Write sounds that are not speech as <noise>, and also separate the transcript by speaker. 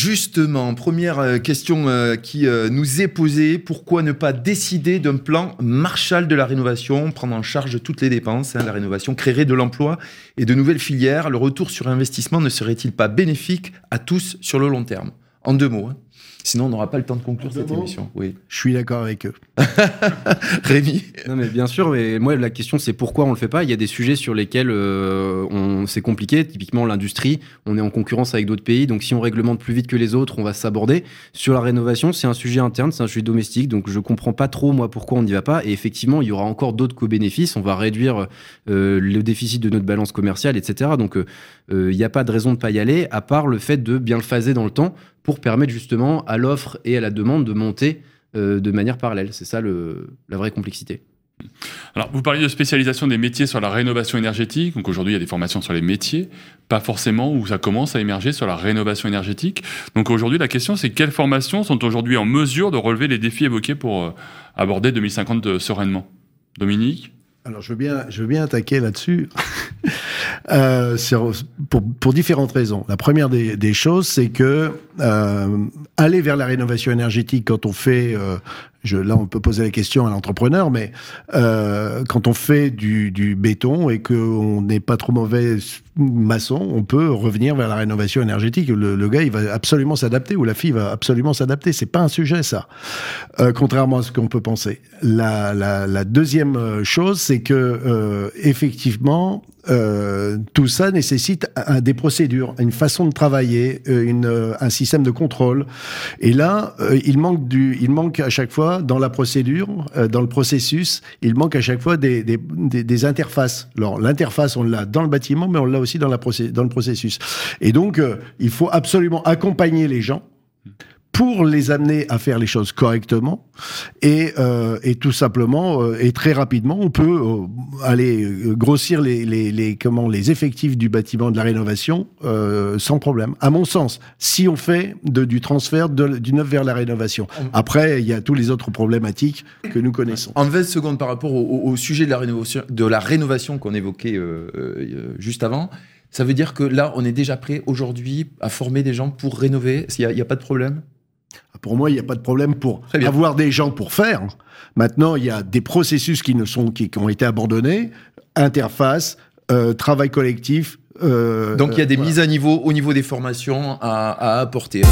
Speaker 1: justement, première euh, question euh, qui euh, nous est posée. Pourquoi ne pas décider d'un plan Marshall de la rénovation, prendre en charge toutes les dépenses hein, La rénovation créerait de l'emploi et de nouvelles filières? Le retour sur investissement ne serait-il pas bénéfique à tous sur le long terme? En deux mots. Hein. Sinon, on n'aura pas le temps de conclure cette émission. Oui.
Speaker 2: Je suis d'accord avec eux. <laughs>
Speaker 1: Rémi
Speaker 3: Non, mais bien sûr. Mais moi, la question, c'est pourquoi on le fait pas? Il y a des sujets sur lesquels euh, on, c'est compliqué. Typiquement, l'industrie, on est en concurrence avec d'autres pays. Donc, si on réglemente plus vite que les autres, on va s'aborder. Sur la rénovation, c'est un sujet interne, c'est un sujet domestique. Donc, je comprends pas trop, moi, pourquoi on n'y va pas. Et effectivement, il y aura encore d'autres co-bénéfices. On va réduire euh, le déficit de notre balance commerciale, etc. Donc, euh, il n'y a pas de raison de pas y aller, à part le fait de bien le phaser dans le temps pour permettre justement à l'offre et à la demande de monter euh, de manière parallèle. C'est ça le, la vraie complexité.
Speaker 4: Alors, vous parliez de spécialisation des métiers sur la rénovation énergétique. Donc aujourd'hui, il y a des formations sur les métiers, pas forcément où ça commence à émerger sur la rénovation énergétique. Donc aujourd'hui, la question, c'est quelles formations sont aujourd'hui en mesure de relever les défis évoqués pour euh, aborder 2050 sereinement? Dominique?
Speaker 2: Alors, je veux bien, je veux bien attaquer là-dessus, euh, pour, différentes raisons. La première des, des choses, c'est que euh, aller vers la rénovation énergétique quand on fait euh, là, on peut poser la question à l'entrepreneur, mais euh, quand on fait du, béton et qu'on n'est pas trop mauvais maçon, on peut revenir vers la rénovation énergétique. Le, le gars, il va absolument s'adapter ou la fille va absolument s'adapter. C'est pas un sujet, ça. Euh, contrairement à ce qu'on peut penser. La, deuxième chose, c'est que euh, effectivement, euh, tout ça nécessite des procédures, une façon de travailler, euh, euh, un système de contrôle. Et là, il manque du, il manque à chaque fois dans la procédure, dans le processus, il manque à chaque fois des, interfaces. Alors l'interface, on l'a dans le bâtiment, mais on l'a aussi dans, dans le processus. Et donc, il faut absolument accompagner les gens pour les amener à faire les choses correctement et, euh, et tout simplement euh, et très rapidement on peut euh, aller grossir les, les, les, comment les effectifs du bâtiment de la rénovation sans problème. À mon sens si on fait de, du transfert de, du neuf vers la rénovation. Après il y a tous les autres problématiques que nous connaissons.
Speaker 1: En 20 secondes par rapport au, au sujet de la rénovation de la rénovation qu'on évoquait juste avant ça veut dire que là, on est déjà prêt aujourd'hui à former des gens pour rénover? Il n'y a, a, pas de problème?
Speaker 2: Pour moi, il n'y a pas de problème pour avoir des gens pour faire. Maintenant, il y a des processus qui, ne sont, qui, ont été abandonnés, interface, euh, travail collectif.
Speaker 1: Euh, Donc il y a des voilà. mises à niveau au niveau des formations à, à apporter.